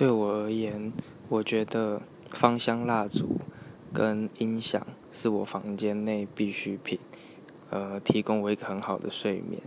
对我而言我觉得芳香蜡烛跟音响是我房间内必需品呃提供我一个很好的睡眠。